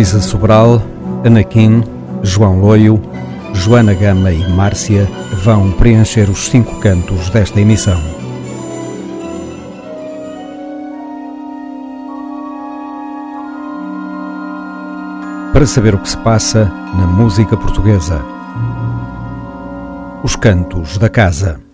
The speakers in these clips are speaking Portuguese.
Luísa Sobral, Anaquim, João Loio, Joana Gama e Márcia vão preencher os cinco cantos desta emissão. Para saber o que se passa na música portuguesa. Os Cantos da Casa.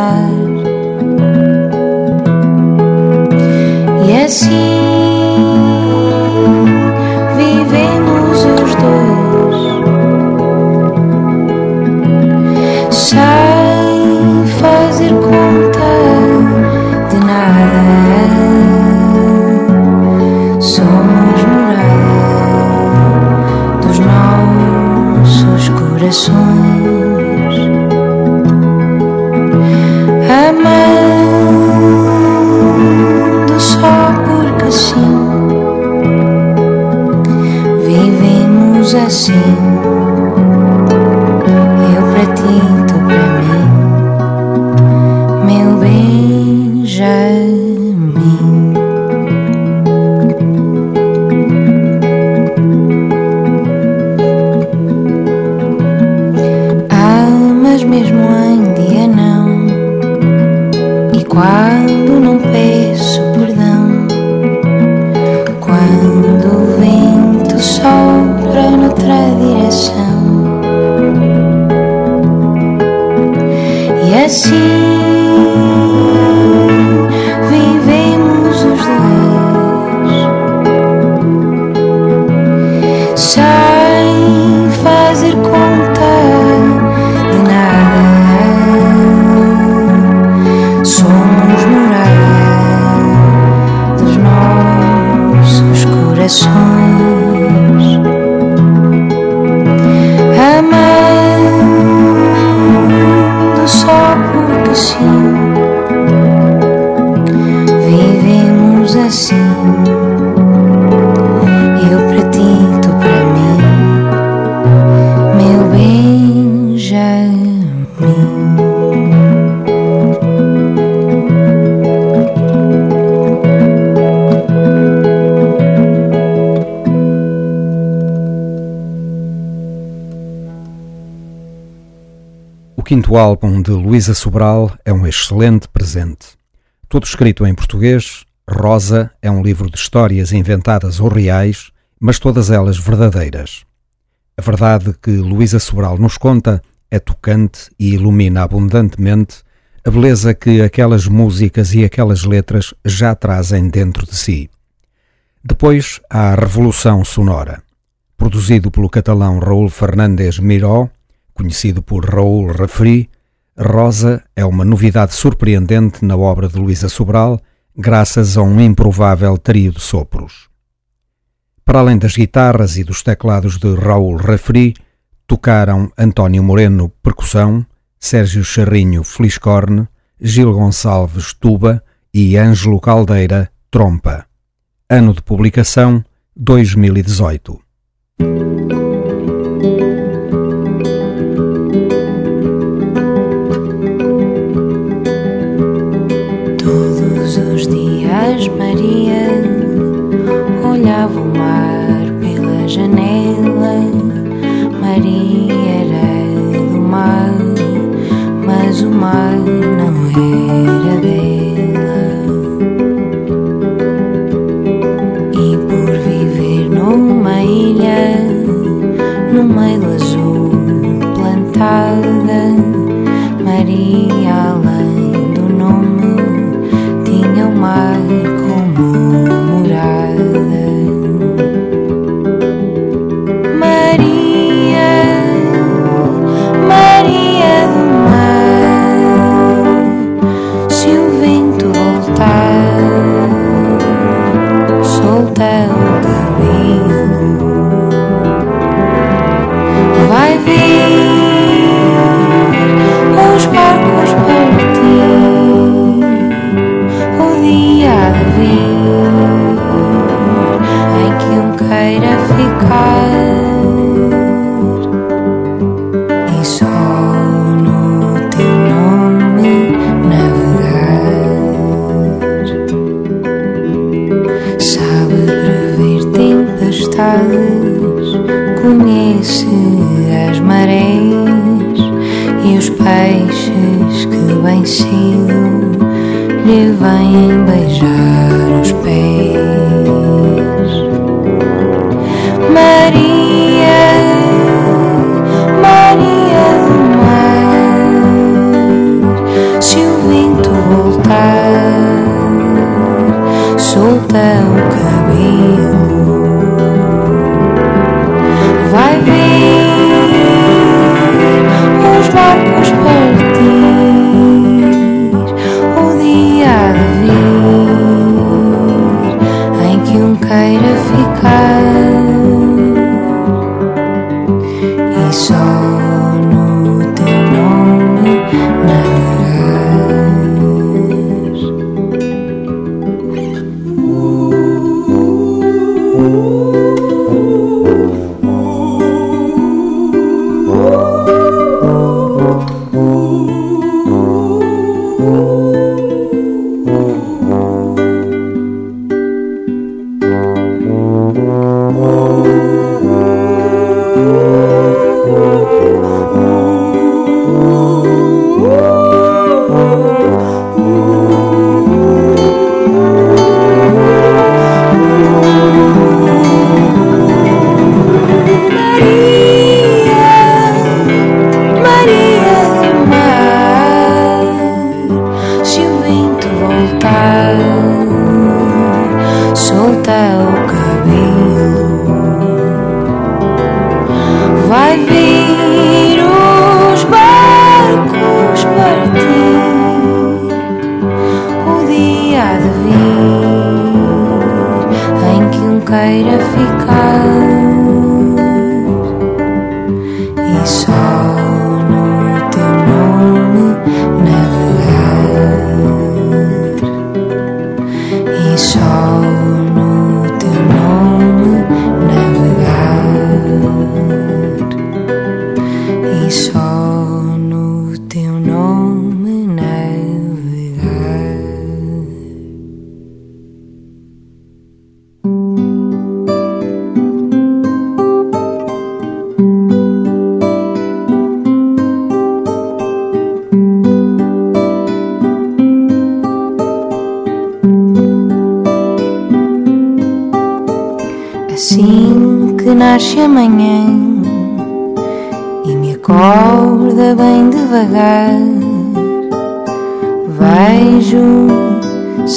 had. Yes, he. Quinto álbum de Luísa Sobral é um excelente presente. Todo escrito em português, Rosa é um livro de histórias inventadas ou reais, mas todas elas verdadeiras. A verdade que Luísa Sobral nos conta é tocante e ilumina abundantemente a beleza que aquelas músicas e aquelas letras já trazem dentro de si. Depois há a Revolução Sonora. Produzido pelo catalão Raul Fernandes Miró, Conhecido por Raul Refri, Rosa é uma novidade surpreendente na obra de Luísa Sobral, graças a um improvável trio de sopros. Para além das guitarras e dos teclados de Raul Refri, tocaram António Moreno, percussão, Sérgio Charrinho, fliscorne, Gil Gonçalves, tuba e Ângelo Caldeira, trompa. Ano de publicação 2018. anh xin nếu anh bày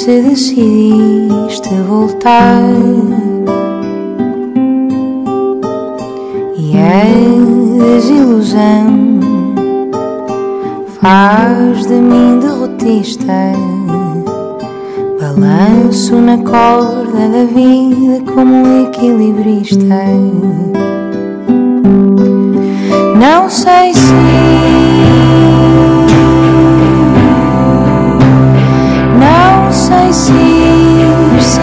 se decidiste voltar. E a desilusão faz de mim derrotista. Balanço na corda da vida como um equilibrista. Não sei se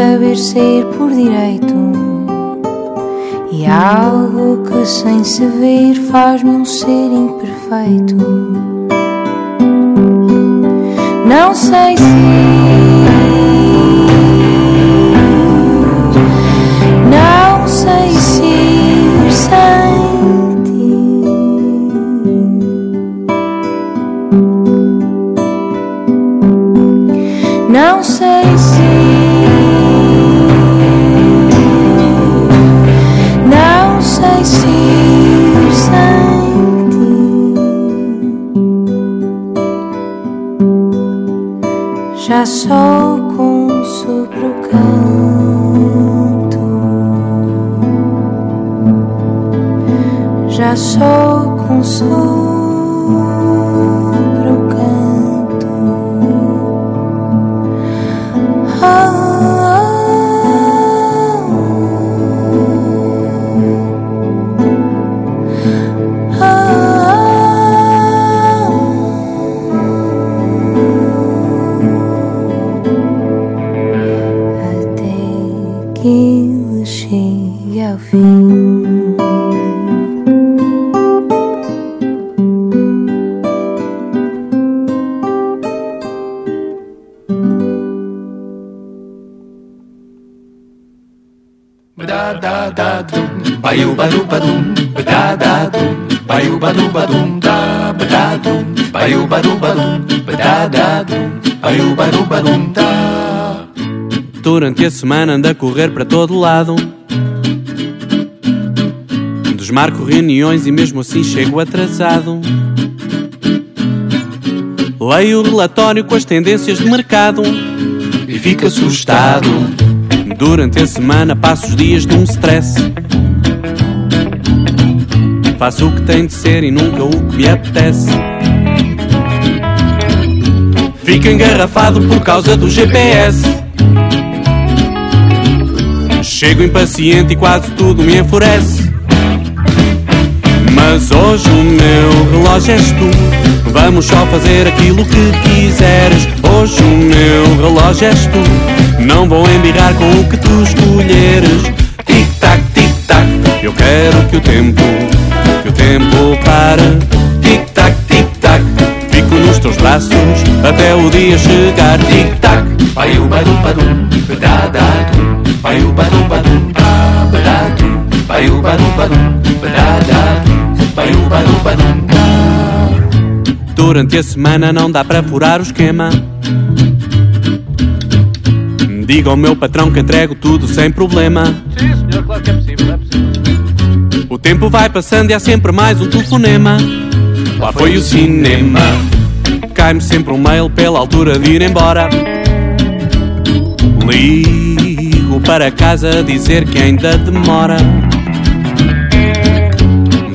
saber sair por direito. E algo que sem se ver faz-me um ser imperfeito. Não sei se Ele chegue ao fim. Ba-da-da-da-dum, ba-you-ba-do-ba-dum, ba-da-da-dum, ba-you-ba-do-ba-dum, da, ba-da-dum, ba-you-ba-do-ba-dum, ba-da-da-dum, ba-you-ba-do-ba-dum, da. Durante a semana ando a correr para todo lado. Desmarco reuniões e mesmo assim chego atrasado. Leio o relatório com as tendências de mercado E fica assustado, Durante a semana passo os dias num stress. Faço o que tem de ser e nunca o que me apetece. Fico engarrafado por causa do GPS. Chego impaciente e quase tudo me enfurece. Mas hoje o meu relógio és tu. Vamos só fazer aquilo que quiseres. Hoje o meu relógio és tu. Não vou embirrar com o que tu escolheres. Tic-tac, tic-tac. Eu quero que o tempo, que o tempo pare. Tic-tac. Fico nos teus braços até o dia chegar. Tic-tac. ba-you-ba-do-ba-dum, ba-da-da-dum, Baiu badu badum da badadum Baiu badu badum badadum Baiu badu badum da Durante a semana não dá para furar o esquema. Diga ao meu patrão que entrego tudo sem problema. Sim, senhor, claro que é possível, é possível. O tempo vai passando e há sempre mais um telefonema Lá foi o cinema. Cai-me sempre um mail pela altura de ir embora. Ligo para casa dizer que ainda demora.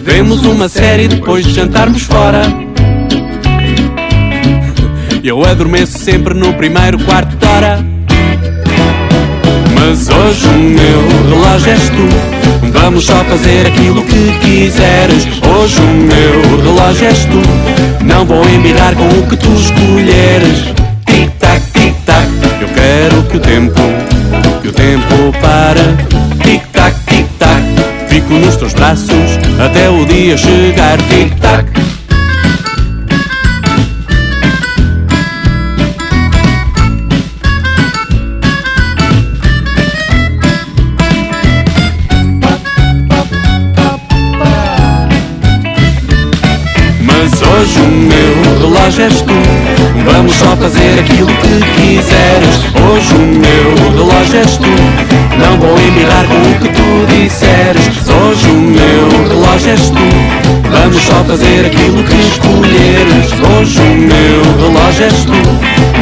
Vemos uma série depois de jantarmos fora. Eu adormeço sempre no primeiro quarto de hora. Mas hoje o meu relógio és tu Vamos só fazer aquilo que quiseres. Hoje o meu relógio és tu. Não vou embirrar com o que tu escolheres. Tic-tac, tic-tac Eu quero que o tempo, que o tempo pare Tic-tac, tic-tac Fico nos teus braços até o dia chegar. Tic-tac és tu. Vamos só fazer aquilo que quiseres. Hoje o meu relógio és tu. Não vou embirrar com o que tu disseres. Hoje o meu relógio és tu. Vamos só fazer aquilo que escolheres. Hoje o meu relógio és tu.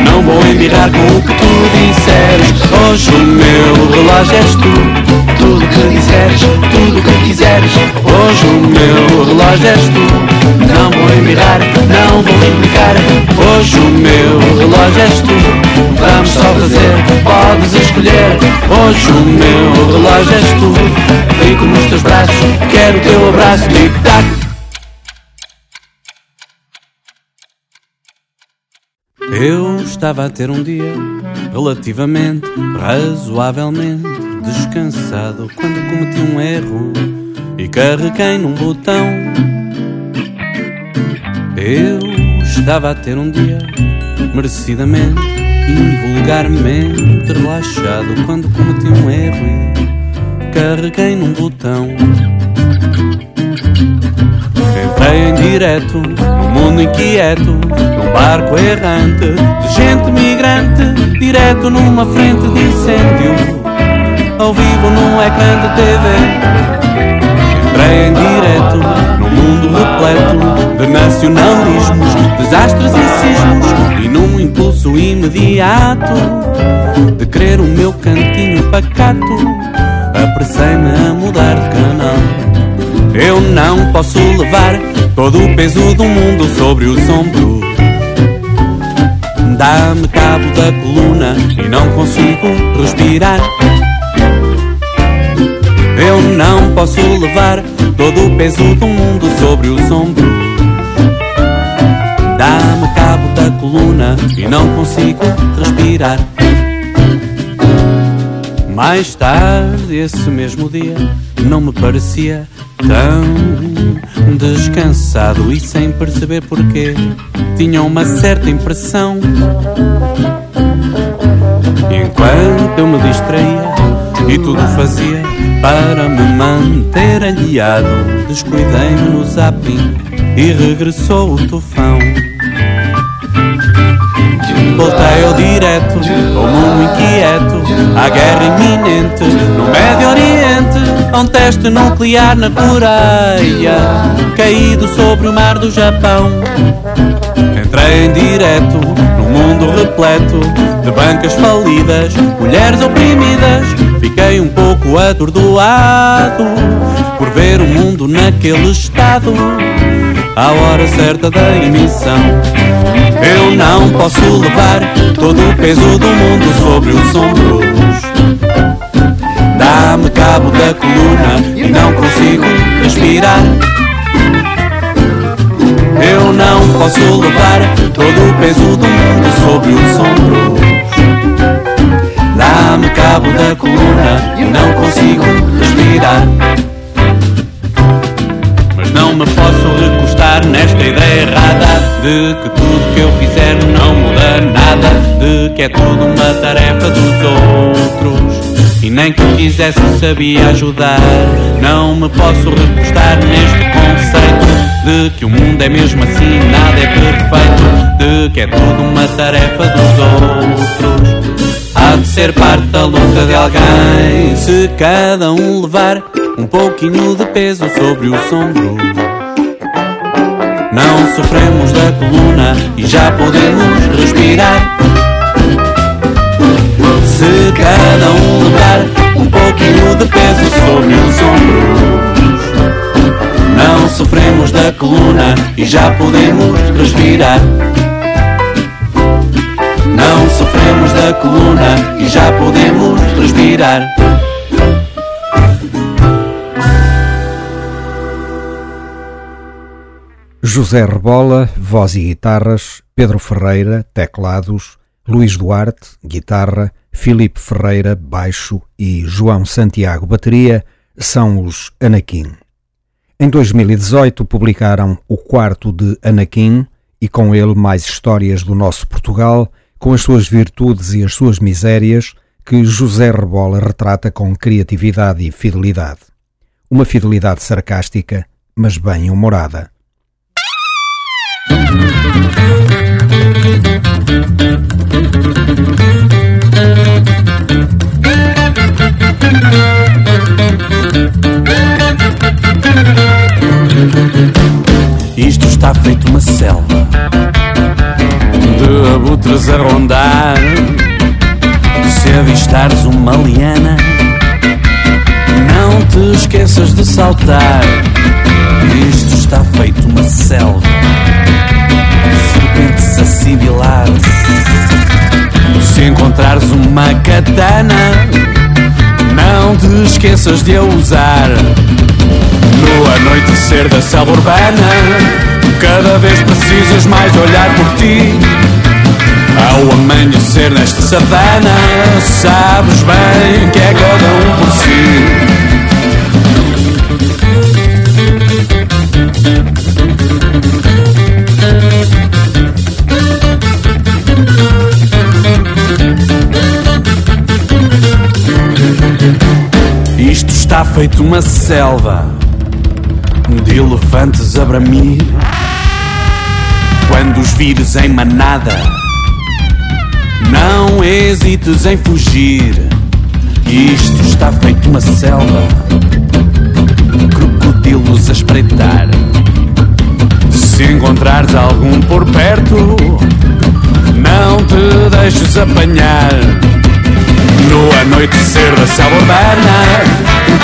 Não vou embirrar com o que tu disseres. Hoje o meu relógio és tu Tudo que disseres, tudo que quiseres. Hoje o meu relógio és tu. Não vou embirrar, não vou implicar. Hoje o meu relógio és tu. Vamos só fazer, podes escolher. Hoje o meu relógio és tu. Fico nos teus braços, quero o teu abraço. Tic-tac. Eu estava a ter um dia relativamente, razoavelmente descansado quando cometi um erro e carreguei num botão eu estava a ter um dia merecidamente, invulgarmente relaxado quando cometi um erro e carreguei num botão. Entrei em direto num mundo inquieto, num barco errante de gente migrante, direto numa frente de incêndio, ao vivo num ecrã de TV. Entrei em direto num mundo repleto de nacionalismos, desastres e sismos E num impulso imediato de querer o meu cantinho pacato Apressei-me a mudar de canal. Eu não posso levar todo o peso do mundo sobre os ombros Dá-me cabo da coluna e não consigo respirar eu não posso levar todo o peso do mundo sobre os ombros. Dá-me cabo da coluna e não consigo respirar. Mais tarde, esse mesmo dia, não me parecia tão descansado e sem perceber porquê. Tinha uma certa impressão. Enquanto eu me distraía e tudo fazia para me manter aliado. Descuidei-me no zapping e regressou o tufão. Voltei ao direto, ao mundo inquieto, à guerra iminente no Médio Oriente, a um teste nuclear na Coreia, caído sobre o mar do Japão. Entrei em direto mundo repleto de bancas falidas, mulheres oprimidas. Fiquei um pouco atordoado por ver o mundo naquele estado. À hora certa da emissão, eu não posso levar todo o peso do mundo sobre os ombros. Dá-me cabo da coluna e não consigo respirar. Eu não posso levar todo o peso do mundo sobre os ombros. Dá-me cabo da coluna e não consigo respirar. Mas não me posso recostar nesta ideia errada de que tudo que eu fizer não muda nada, de que é tudo uma tarefa dos outros. E nem que quisesse sabia ajudar. Não me posso recostar neste conceito de que o mundo é mesmo assim, nada é perfeito. De que é tudo uma tarefa dos outros. Há de ser parte da luta de alguém. Se cada um levar um pouquinho de peso sobre o sombro. Não sofremos da coluna e já podemos respirar. Se cada um levar um pouquinho de peso sobre os ombros, não sofremos da coluna e já podemos respirar. Não sofremos da coluna e já podemos respirar. José Rebola, voz e guitarras, Pedro Ferreira, teclados, Luís Duarte, guitarra, Filipe Ferreira, baixo e João Santiago, bateria, são os Anakin. Em 2018 publicaram o quarto de Anakin e com ele mais histórias do nosso Portugal, com as suas virtudes e as suas misérias, que José Rebola retrata com criatividade e fidelidade. Uma fidelidade sarcástica, mas bem humorada. Isto está feito uma selva de abutres a rondar. Se avistares uma liana, não te esqueças de saltar. Isto está feito uma selva, serpentes a sibilar. Se encontrares uma katana, não te esqueças de a usar. No anoitecer da selva urbana, cada vez precisas mais olhar por ti. Ao amanhecer nesta savana, sabes bem que é cada um por si. Está feito uma selva de elefantes a bramir. Quando os vires em manada, não hesites em fugir. Isto está feito uma selva, crocodilos a espreitar. Se encontrares algum por perto, não te deixes apanhar. No anoitecer da selva urbana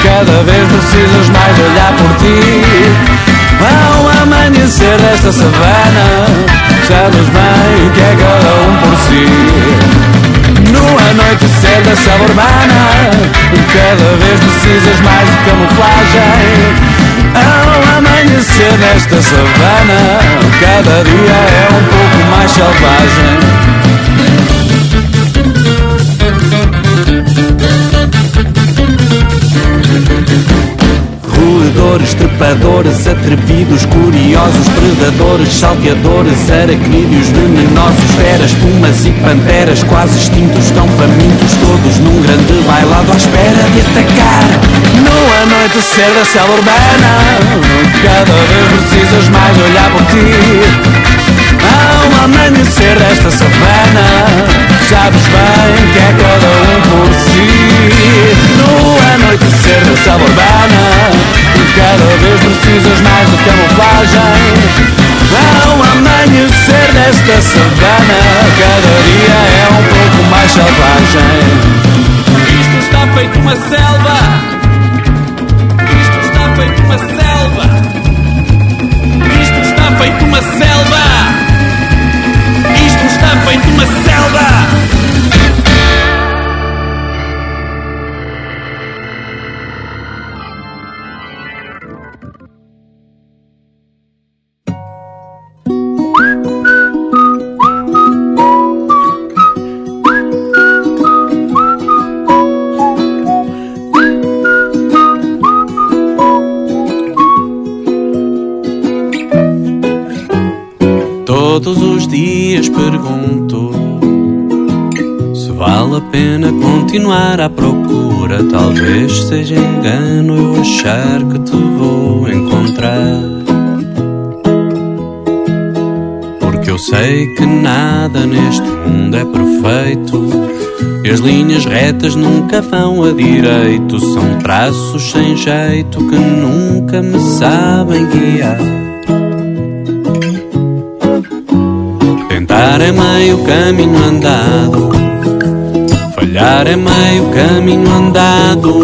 Cada vez precisas mais olhar por ti. Ao amanhecer desta savana Sabes bem que é cada um por si. No anoitecer da selva urbana Cada vez precisas mais de camuflagem. Ao amanhecer desta savana Cada dia é um pouco mais selvagem Roedores, trepadores, atrevidos, curiosos, predadores, salteadores, aracnídeos, venenosos, feras, pumas e panteras, quase extintos, tão famintos, todos num grande bailado à espera de atacar. No anoitecer da selva urbana, cada vez precisas mais olhar por ti. Ao amanhecer desta savana Sabes bem que é cada um por si. No anoitecer da selva urbana Cada vez precisas mais de camuflagem. Ao amanhecer desta savana Cada dia é um pouco mais selvagem. Isto está feito uma selva. Isto está feito uma selva. Isto está feito uma selva está dias pergunto se vale a pena continuar à procura, talvez seja engano eu achar que te vou encontrar. Porque eu sei que nada neste mundo é perfeito. E as linhas retas nunca vão a direito. São traços sem jeito que nunca me sabem guiar. Tentar é meio caminho andado Falhar é meio caminho andado.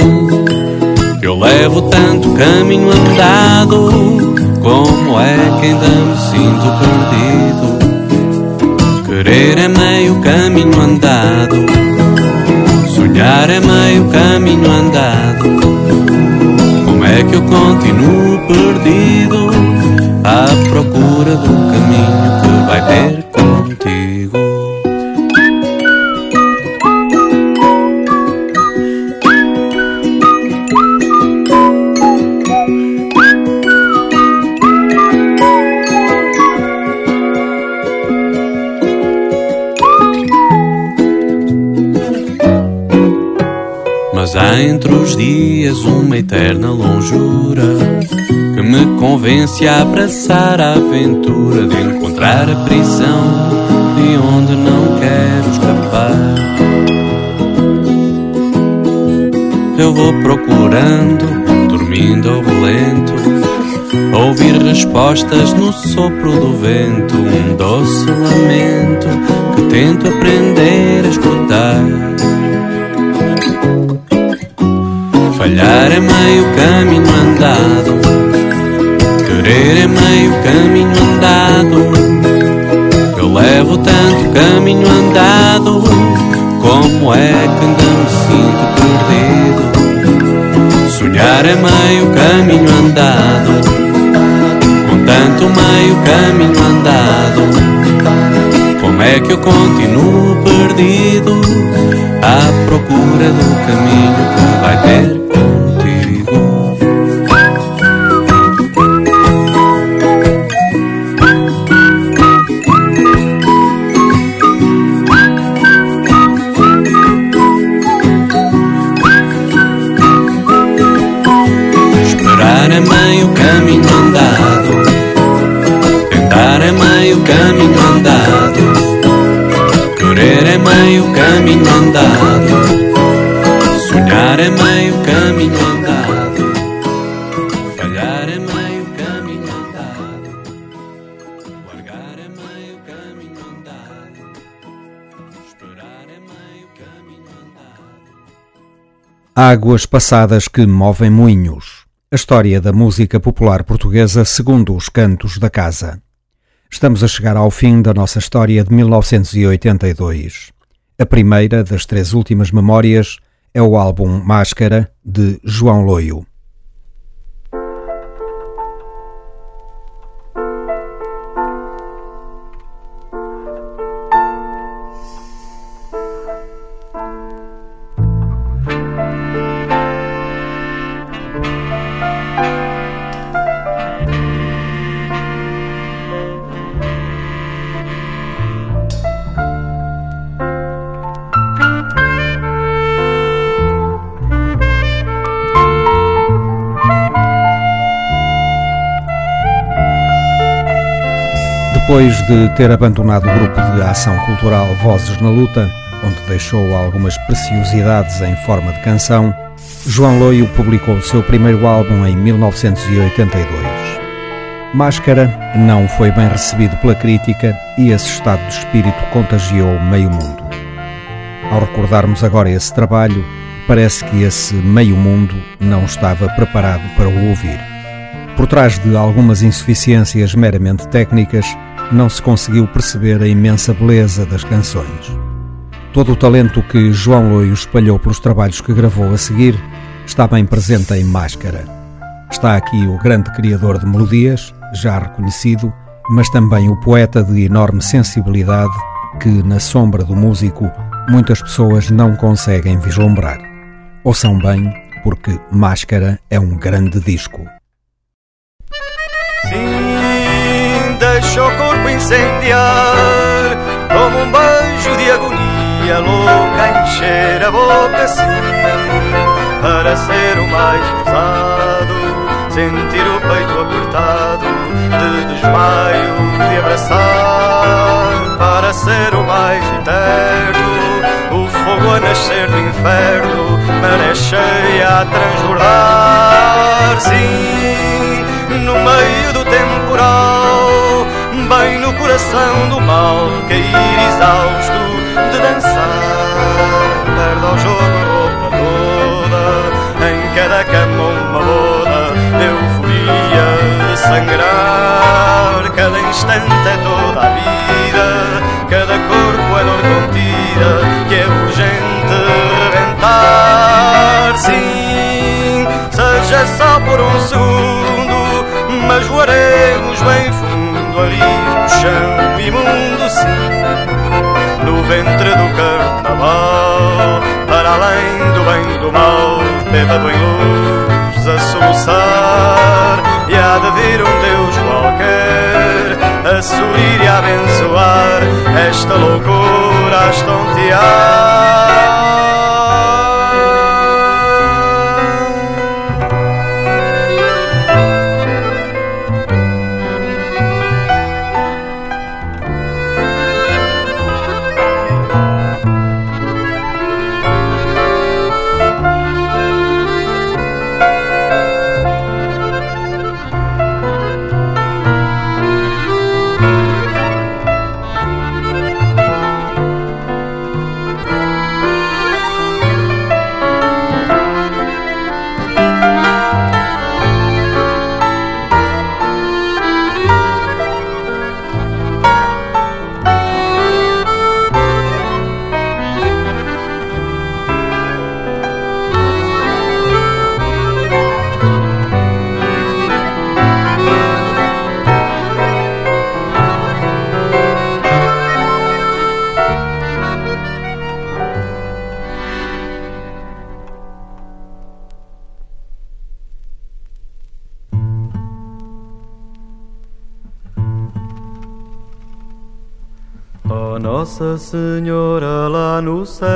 Eu levo tanto caminho andado. Como é que ainda me sinto perdido? Querer é meio caminho andado. Sonhar é meio caminho andado. Como é que eu continuo perdido? À procura do caminho que vai ter entre os dias uma eterna longura me convence a abraçar a aventura de encontrar a prisão de onde não quero escapar. Eu vou procurando, dormindo ao relento, ouvir respostas no sopro do vento, um doce lamento que tento aprender a escutar. Falhar é meio caminho andado, querer é meio caminho andado. Eu levo tanto caminho andado, como é que ainda me sinto perdido? Sonhar é meio caminho andado, com tanto meio caminho andado. Como é que eu continuo perdido à procura do caminho que vai ter Águas passadas que movem moinhos. A história da música popular portuguesa segundo os cantos da casa. Estamos a chegar ao fim da nossa história de 1982. A primeira das três últimas memórias é o álbum Máscara, de João Loio. Depois de ter abandonado o grupo de ação cultural Vozes na Luta, onde deixou algumas preciosidades em forma de canção, João Loio publicou o seu primeiro álbum em 1982. Máscara não foi bem recebido pela crítica e esse estado de espírito contagiou meio mundo. Ao recordarmos agora esse trabalho, parece que esse meio mundo não estava preparado para o ouvir. Por trás de algumas insuficiências meramente técnicas, não se conseguiu perceber a imensa beleza das canções. Todo o talento que João Loio espalhou pelos trabalhos que gravou a seguir está bem presente em Máscara. Está aqui o grande criador de melodias, já reconhecido, mas também o poeta de enorme sensibilidade que, na sombra do músico, muitas pessoas não conseguem vislumbrar. Ouçam bem, porque Máscara é um grande disco. Sim, deixa o corpo incendiar como um beijo de agonia louca encher a boca assim para ser o mais ousado, sentir o peito apertado de desmaio de abraçar para ser o mais eterno, o fogo a nascer do inferno, maré cheia a transbordar, sim, no meio do temporal, bem no coração do mal, cair exausto de dançar, perde ao jogo roupa toda, em cada cama uma boda, euforia de sangrar, cada instante é toda a vida, cada corpo é dor contida, que é urgente rebentar, sim, seja só por um segundo, mas voaremos bem fundo ali no chão imundo, sim no ventre do carnaval, para além do bem do mal, bêbado em luz a soluçar, e há de vir um Deus qualquer a sorrir e a abençoar esta loucura a estontear. Nossa Senhora lá no céu,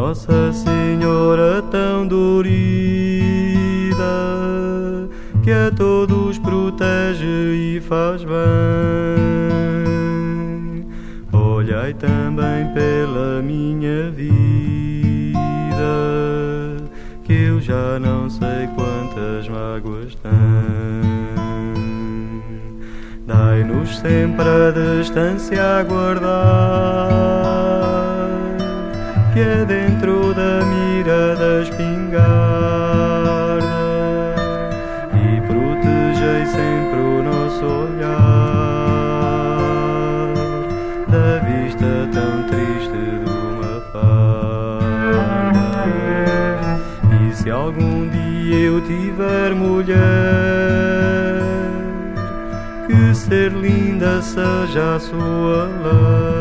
Nossa Senhora tão dorida, que a todos protege e faz bem. Olhai também pela minha vida, que eu já não sei quantas mágoas tenho. Dai-nos sempre a distância guardar, que é dentro da mira da espingarda, e protegei sempre o nosso olhar da vista tão triste de uma farda. E se algum dia eu tiver mulher, que ser linda seja a sua lei,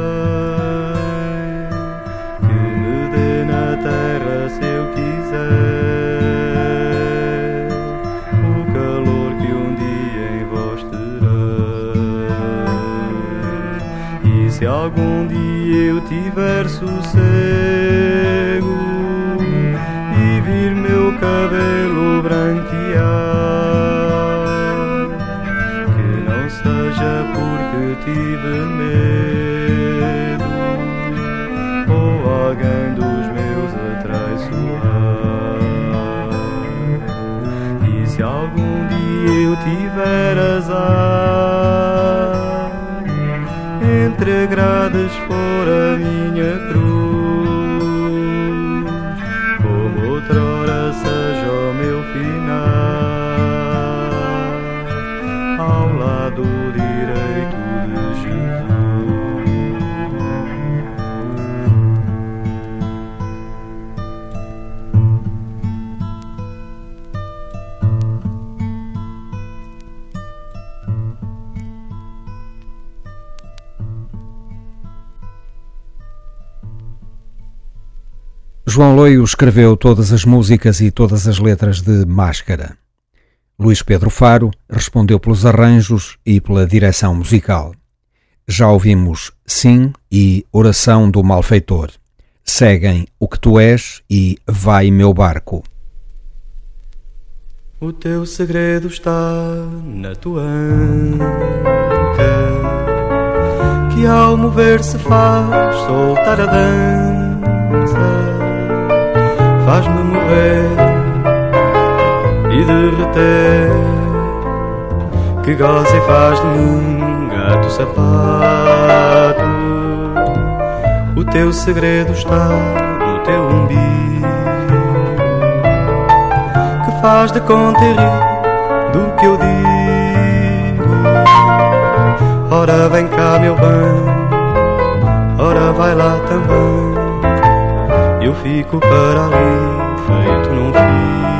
Se algum dia eu tiver sossego e vir meu cabelo branquear, que não seja porque tive medo ou alguém dos meus a traiçoar. E se algum dia eu tiver azar entre grades for a minha cruz, João Loio escreveu todas as músicas e todas as letras de Máscara. Luís Pedro Faro respondeu pelos arranjos e pela direção musical. Já ouvimos Sim e Oração do Malfeitor. Seguem O que Tu És e Vai Meu Barco. O teu segredo está na tua anca, que ao mover se faz soltar a dança faz-me morrer e derreter. Que goza e faz de mim gato sapato. O teu segredo está no teu umbigo, que faz de conta e rir do que eu digo. Ora vem cá, meu bem, ora vai lá também eu fico para ali, feito num fico.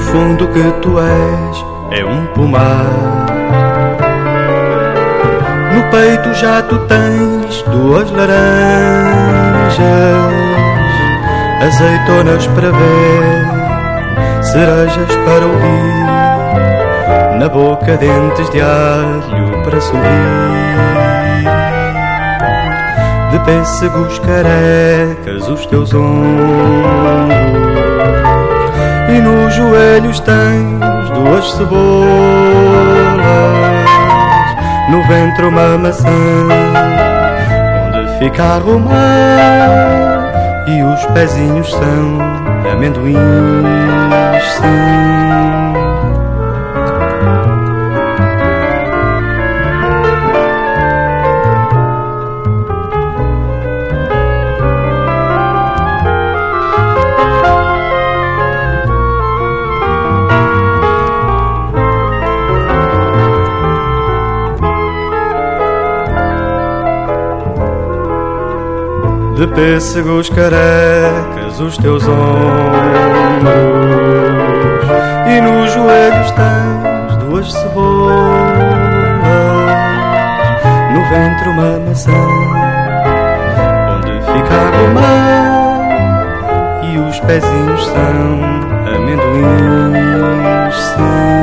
Fundo que tu és é um pomar. No peito já tu tens duas laranjas, azeitonas para ver, cerejas para ouvir, na boca dentes de alho para sorrir. De pêssegos carecas os teus ombros e nos joelhos tens duas cebolas, no ventre uma maçã, onde fica a romã, e os pezinhos são amendoins, sim. De pêssegos carecas os teus ombros e nos joelhos tens duas cebolas, no ventre uma maçã, onde fica a romã e os pezinhos são amendoins. Sim.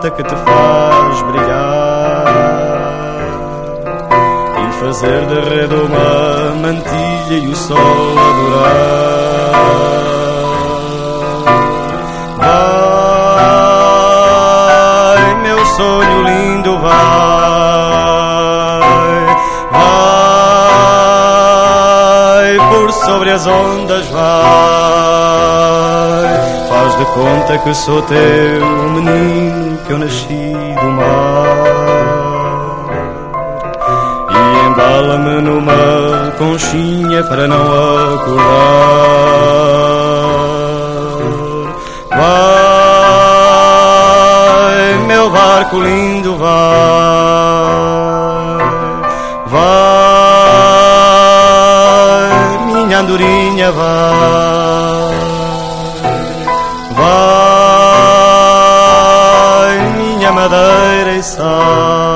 Prata que te faz brilhar. E fazer de rede uma mantilha e o sol adorar. Vai, meu sonho lindo, vai, vai, por sobre as ondas, vai. Faz de conta que sou teu menino, eu nasci do mar. E embala-me numa conchinha para não acordar. Vai, meu barco lindo, vai, vai, minha andorinha, vai, side.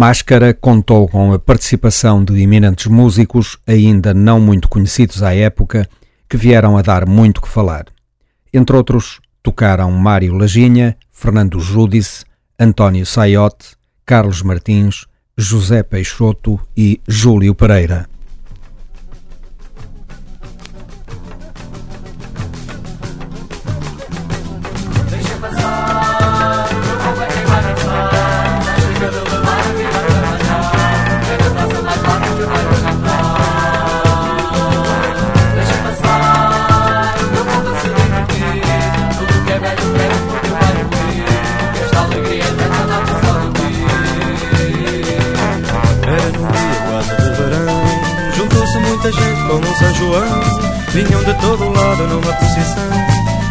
Máscara contou com a participação de eminentes músicos, ainda não muito conhecidos à época, que vieram a dar muito que falar. Entre outros, tocaram Mário Laginha, Fernando Júdice, António Saiote, Carlos Martins, José Peixoto e Júlio Pereira. Como um São João. Vinham de todo lado numa procissão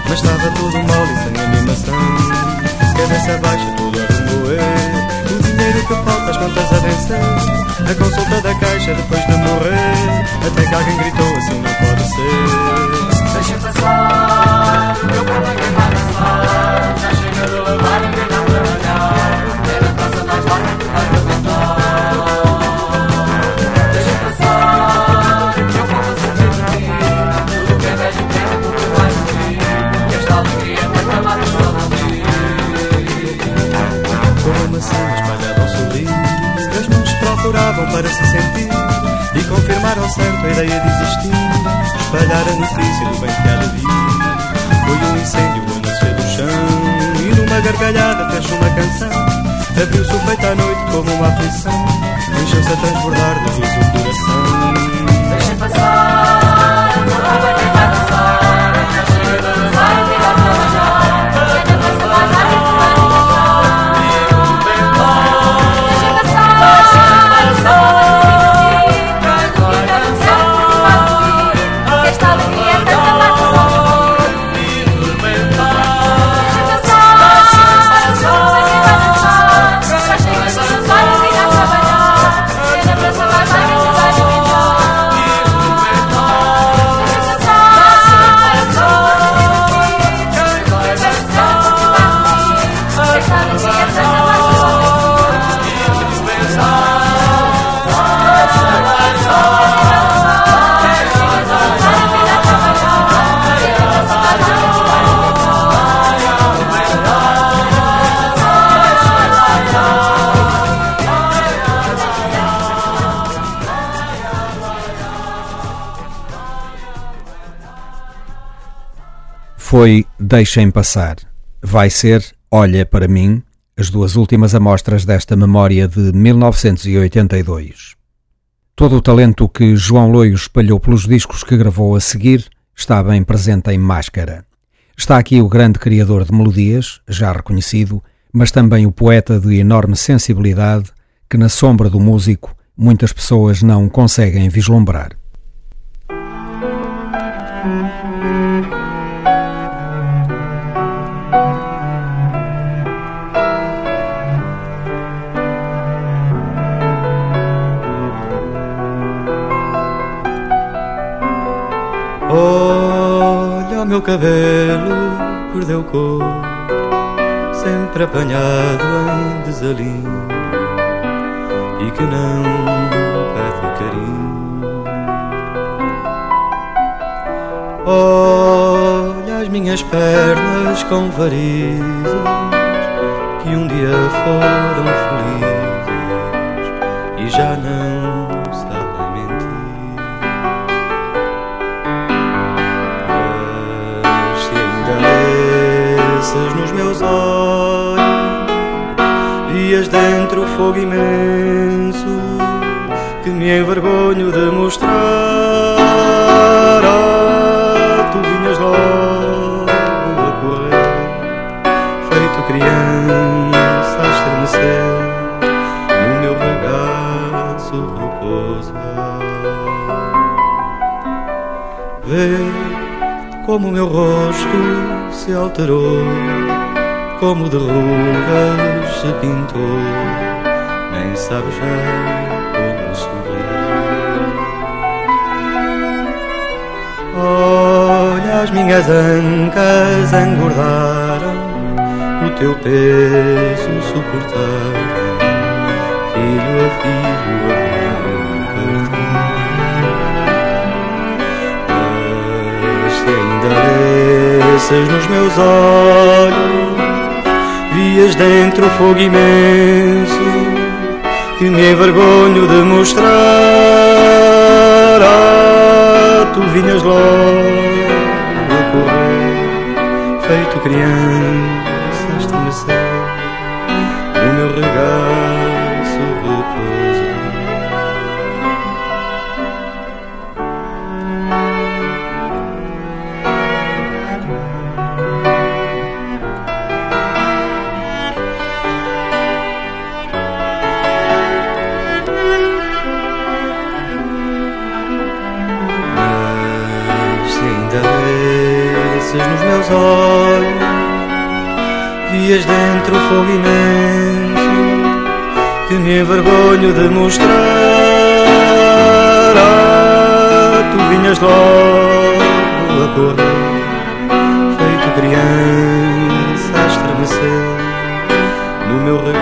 Mas estava tudo mal e sem animação. Cabeça baixa, tudo a remoer. O dinheiro que falta, as contas a vencer. A consulta da caixa depois de morrer. Até que alguém gritou assim não pode ser. Deixa passar, o meu aqui vai dançar Já chega de levar a gargalhada fez uma canção. Abriu-se o peito à noite como uma aflição. Encheu-se a transbordar de luz o coração Deixa passar, foi Deixem Passar. Vai ser Olha para mim, as duas últimas amostras desta memória de 1982. Todo o talento que João Loio espalhou pelos discos que gravou a seguir está bem presente em Máscara. Está aqui o grande criador de melodias, já reconhecido, mas também o poeta de enorme sensibilidade que, na sombra do músico, muitas pessoas não conseguem vislumbrar. Meu cabelo perdeu cor Sempre apanhado em desalinho E que não pede carinho Olha as minhas pernas com varizes Que um dia foram felizes E já não Vias dentro fogo imenso Que me envergonho de mostrar. Ah, tu vinhas logo a correr Feito criança a estremecer No meu regaço repousar. Vê como o meu rosto se alterou, como de rugas se pintou, nem sabe já como sorrir. Olha, as minhas ancas engordaram, o teu peso suportaram, filho a filho a. Mas se ainda desces nos meus olhos Vias dentro fogo imenso Que me envergonho de mostrar Ah, tu vinhas logo correr Feito criança olhos Vias dentro fogo imenso Que me envergonho de mostrar Ah, tu vinhas logo a correr Feito criança a estremecer No meu regaço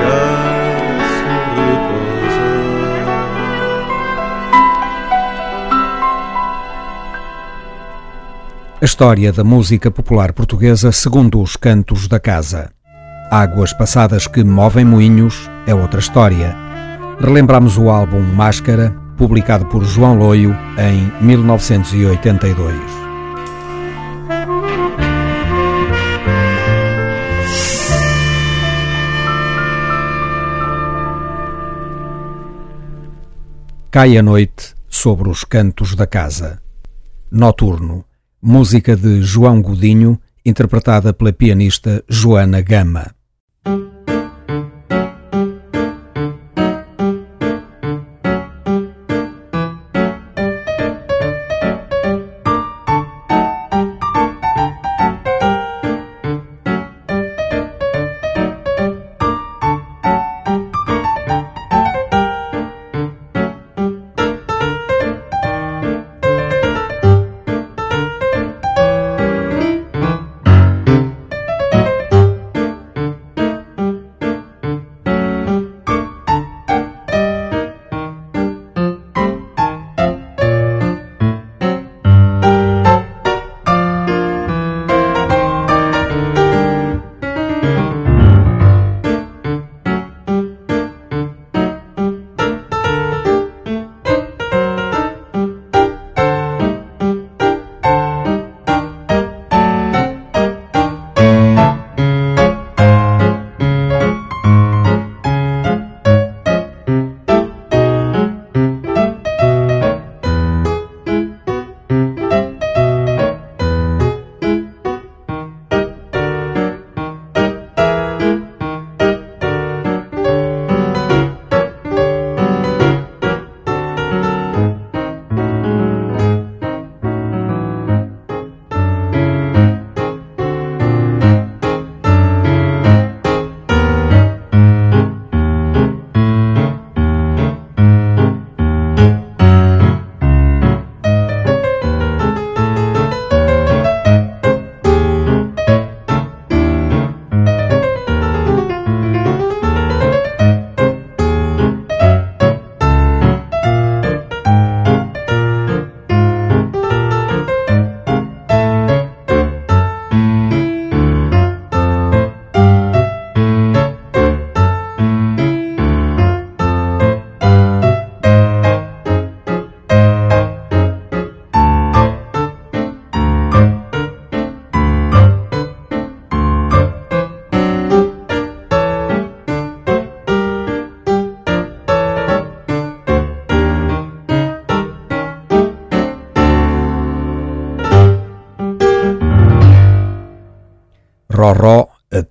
A história da música popular portuguesa segundo os cantos da casa. Águas passadas que movem moinhos é outra história. Relembramos o álbum Máscara, publicado por João Loio em 1982. Cai a noite sobre os cantos da casa. Noturno. Música de João Godinho, interpretada pela pianista Joana Gama.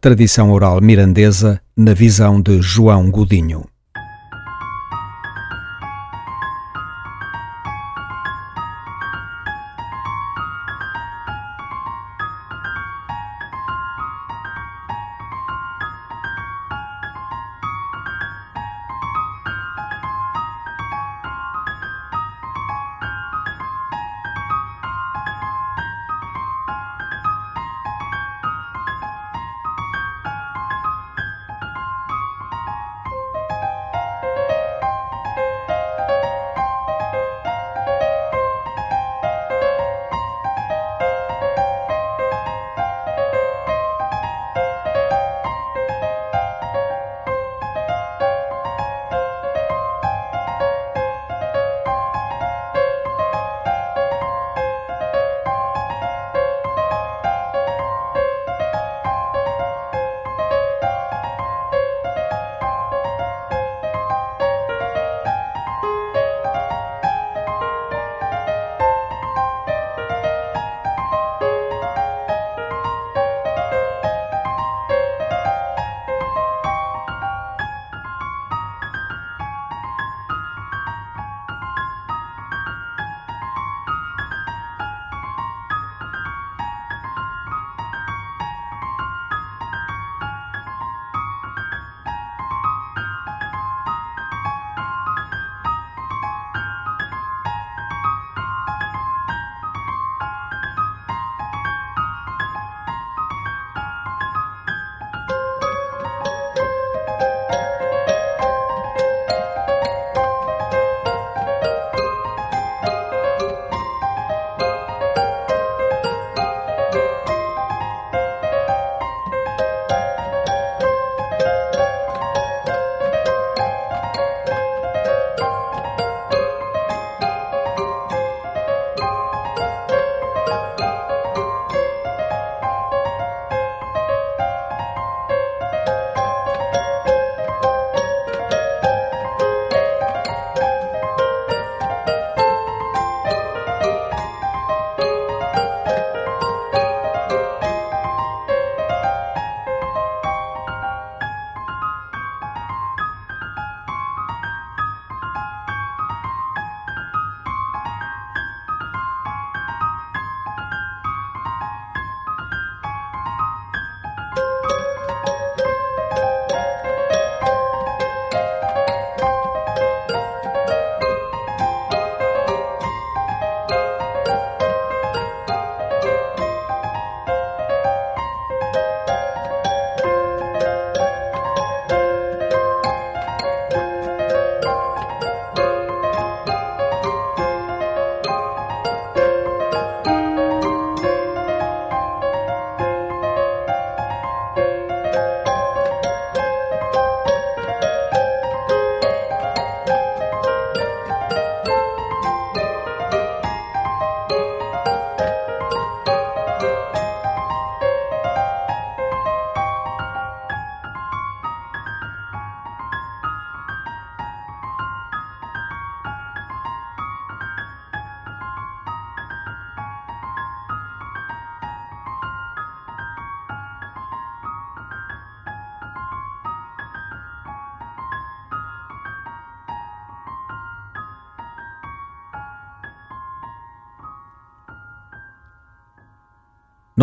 Tradição oral mirandesa, na visão de João Godinho.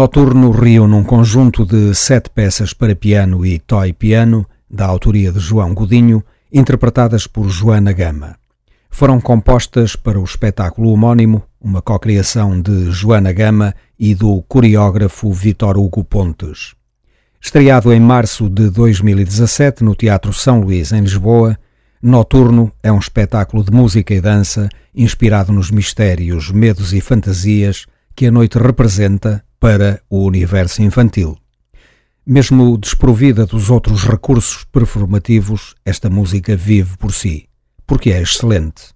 Noturno Rio num conjunto de sete peças para piano e toy piano, da autoria de João Godinho, interpretadas por Joana Gama. Foram compostas para o espetáculo homónimo, uma cocriação de Joana Gama e do coreógrafo Vitor Hugo Pontes. Estreado em março de 2017 no Teatro São Luís, em Lisboa, Noturno é um espetáculo de música e dança inspirado nos mistérios, medos e fantasias que a noite representa para o universo infantil. Mesmo desprovida dos outros recursos performativos, esta música vive por si, porque é excelente.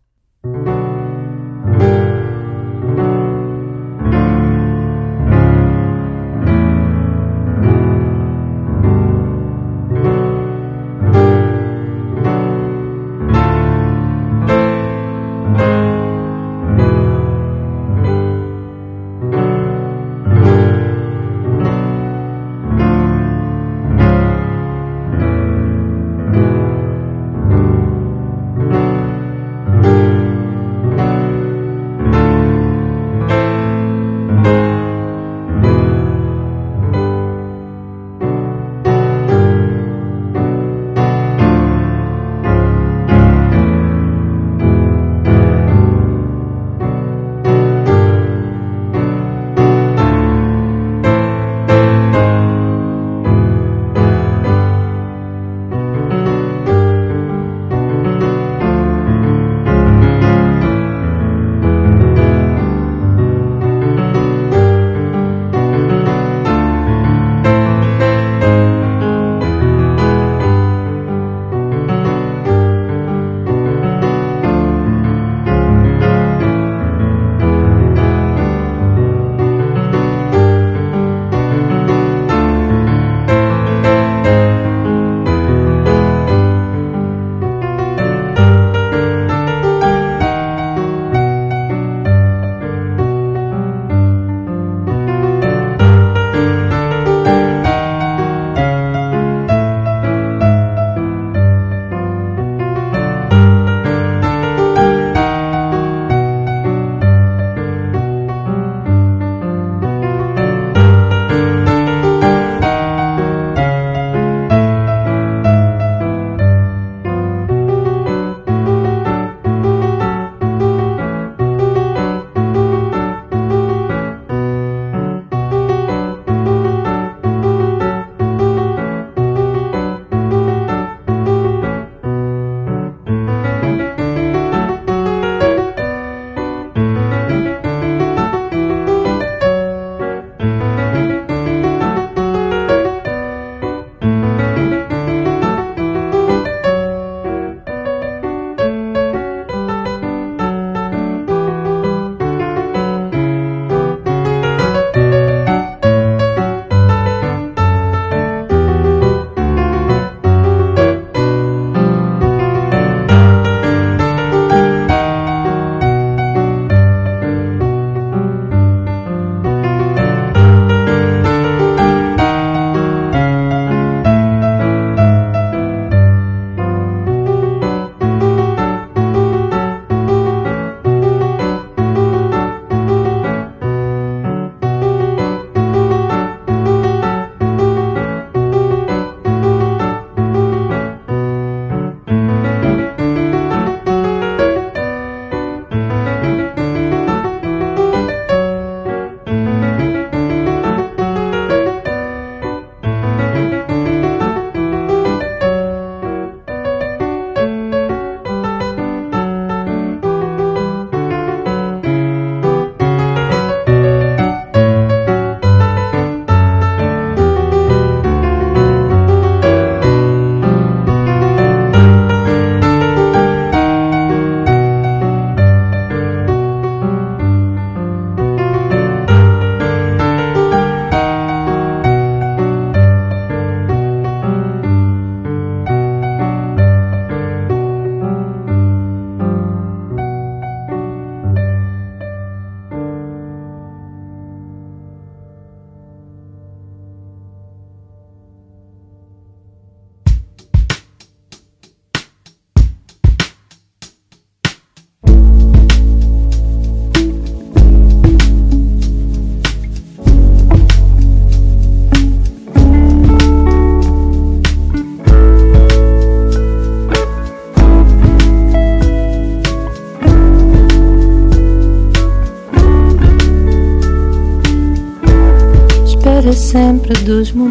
dos momentos.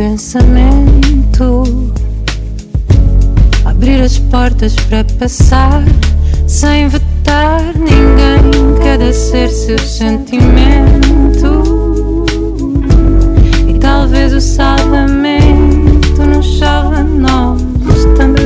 pensamento, abrir as portas para passar sem vetar ninguém, cada ser seu sentimento e talvez o salvamento nos salva nós também.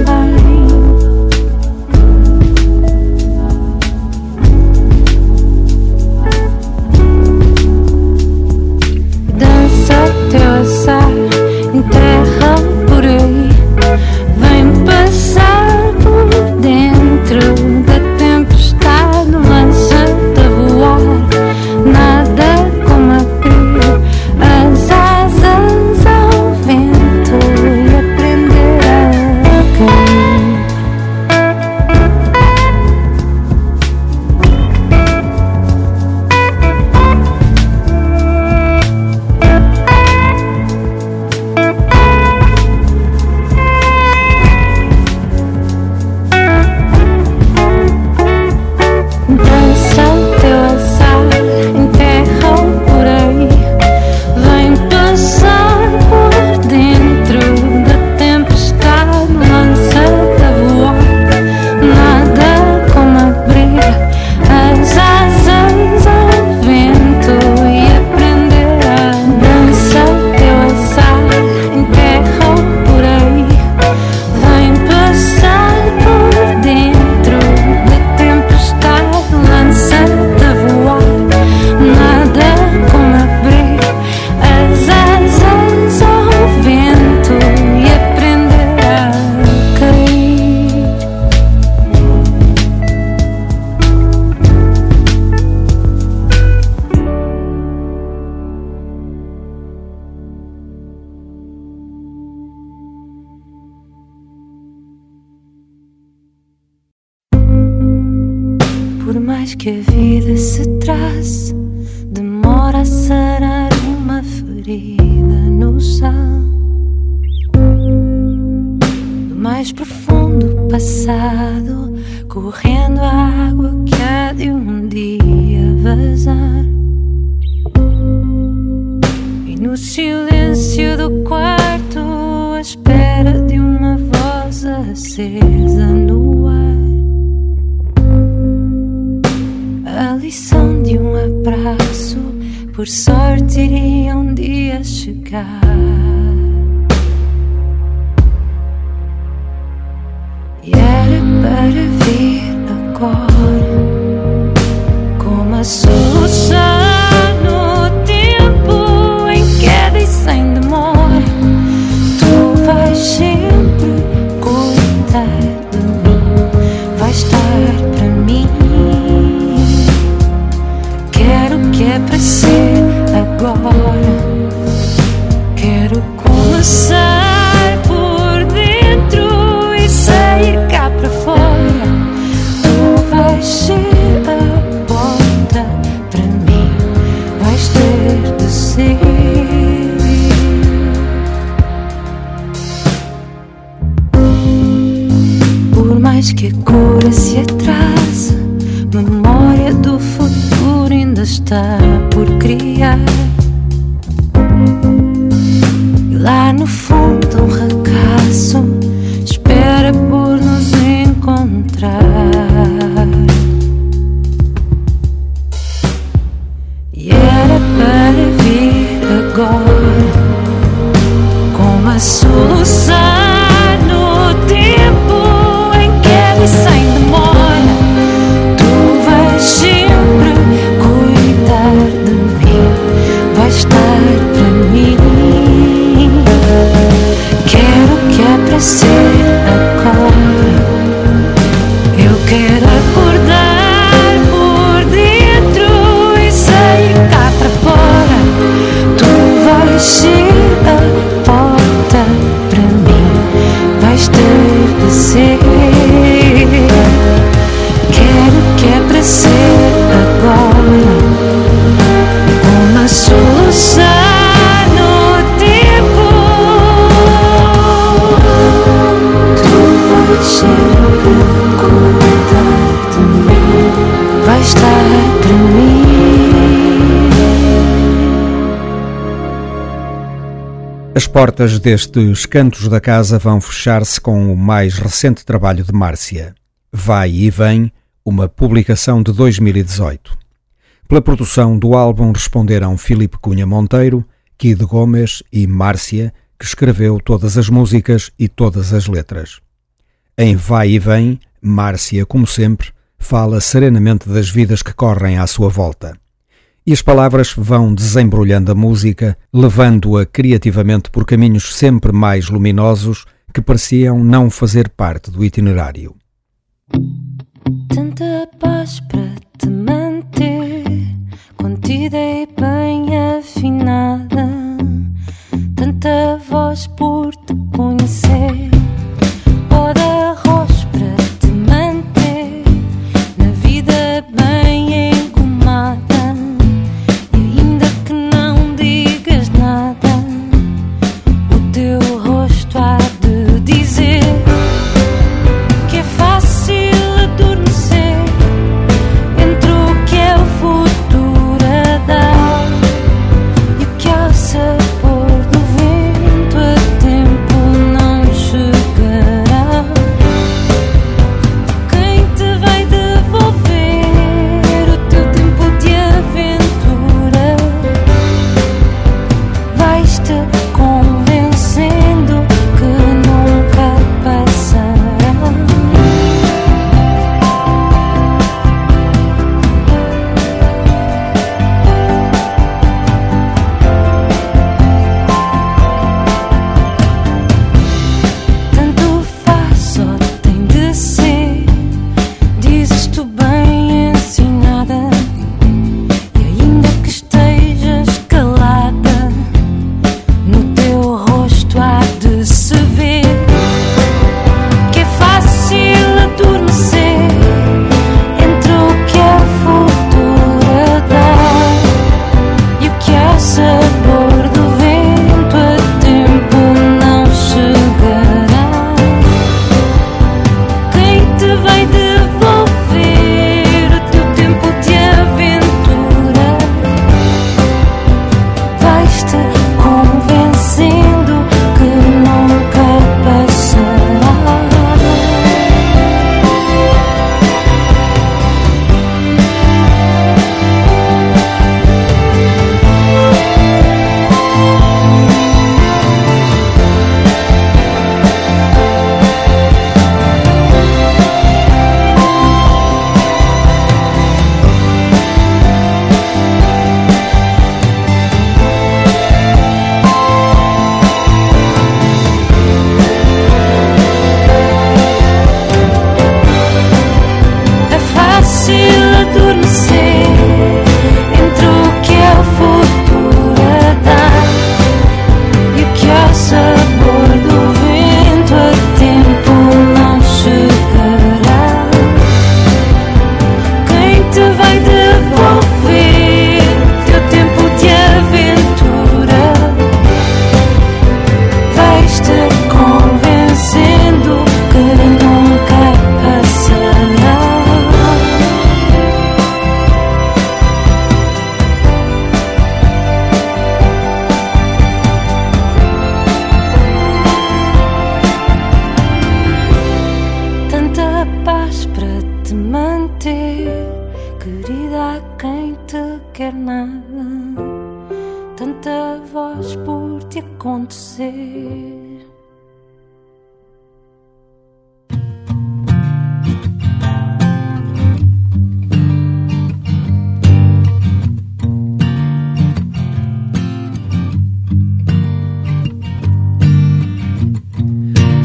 que a vida se traz demora a sarar uma ferida no sal do mais profundo passado correndo a água que há de um dia vazar. E no silêncio do quarto à espera de uma voz acesa no ar. lição de um abraço, por sorte iria um dia chegar. E era para vir agora, como a solução. passar. See. As portas destes cantos da casa vão fechar-se com o mais recente trabalho de Márcia. Vai e Vem, uma publicação de 2018. Pela produção do álbum responderam Filipe Cunha Monteiro, Kid Gomes e Márcia, que escreveu todas as músicas e todas as letras. Em Vai e Vem, Márcia, como sempre, fala serenamente das vidas que correm à sua volta e as palavras vão desembrulhando a música, levando-a criativamente por caminhos sempre mais luminosos que pareciam não fazer parte do itinerário. Tanta paz para te manter, contida e bem afinada, tanta voz por te conhecer.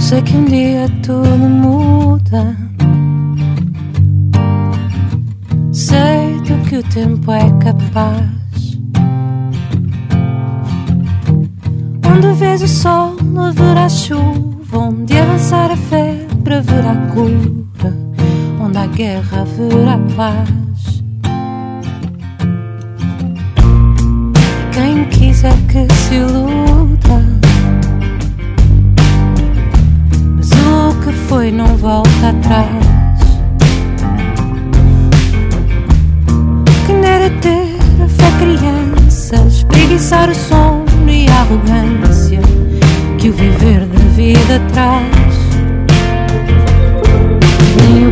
Sei que um dia tudo muda. Sei do que o tempo é capaz. Onde vês o sol, haverá chuva. Onde avançar a febre, haverá cura. Onde há guerra, haverá paz. Quem quiser que se iluda. foi, não volta atrás. Quem era ter fé criança, espreguiçar o sono e a arrogância que o viver da vida traz. Nem o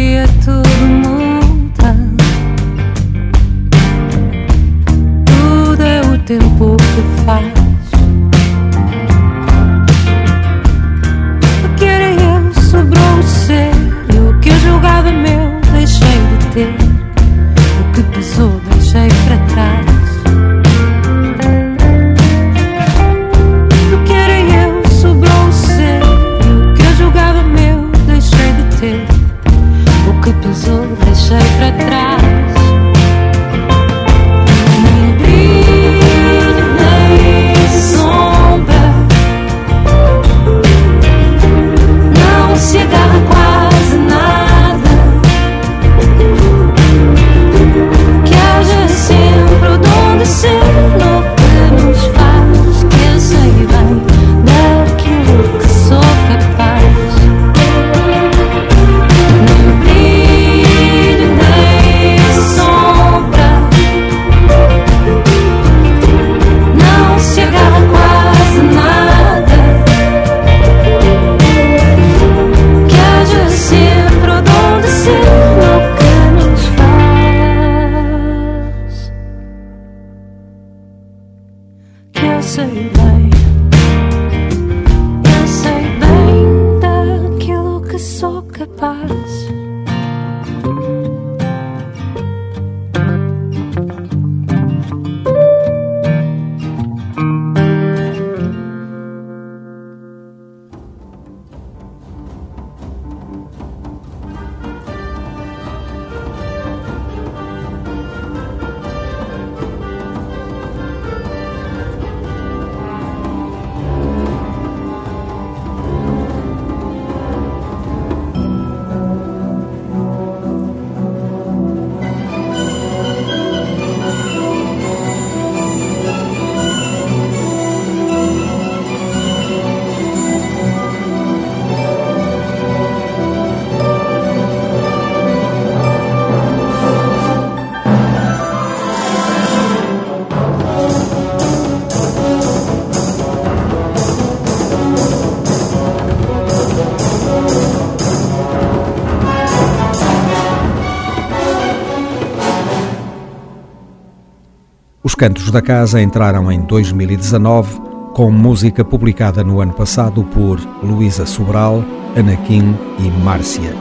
Cantos da Casa entraram em 2019 com música publicada no ano passado por Luísa Sobral, Anaquim e Márcia.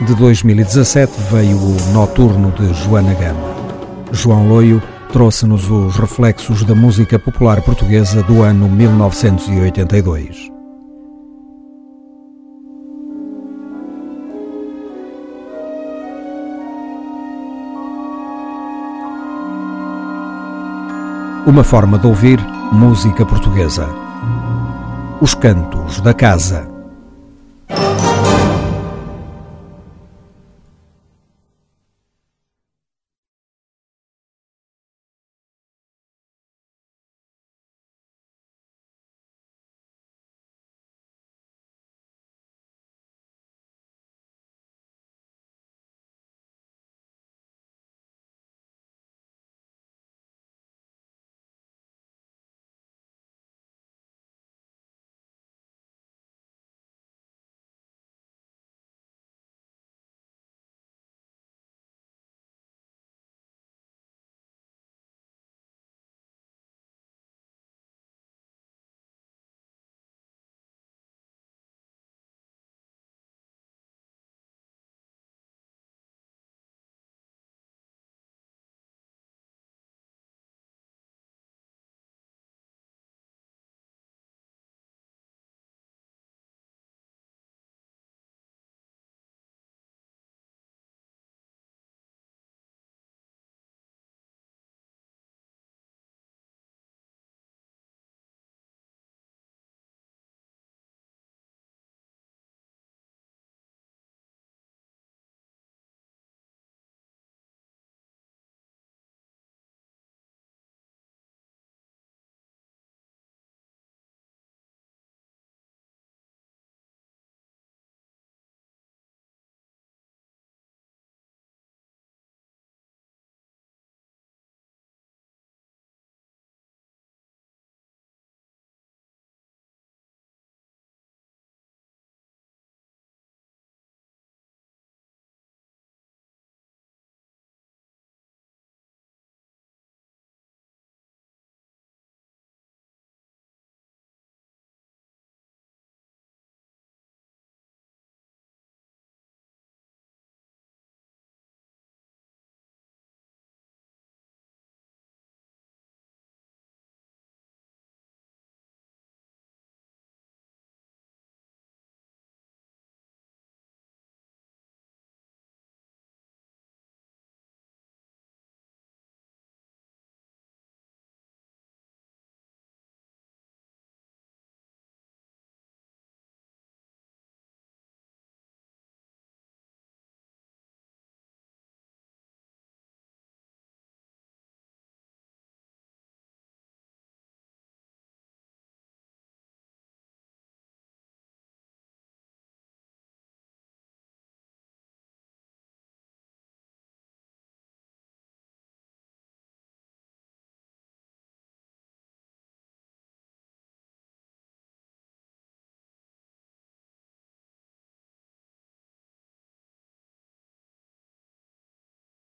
De 2017 veio o Noturno de Joana Gama. João Loio trouxe-nos os reflexos da música popular portuguesa do ano 1982. Uma forma de ouvir música portuguesa. Os Cantos da Casa.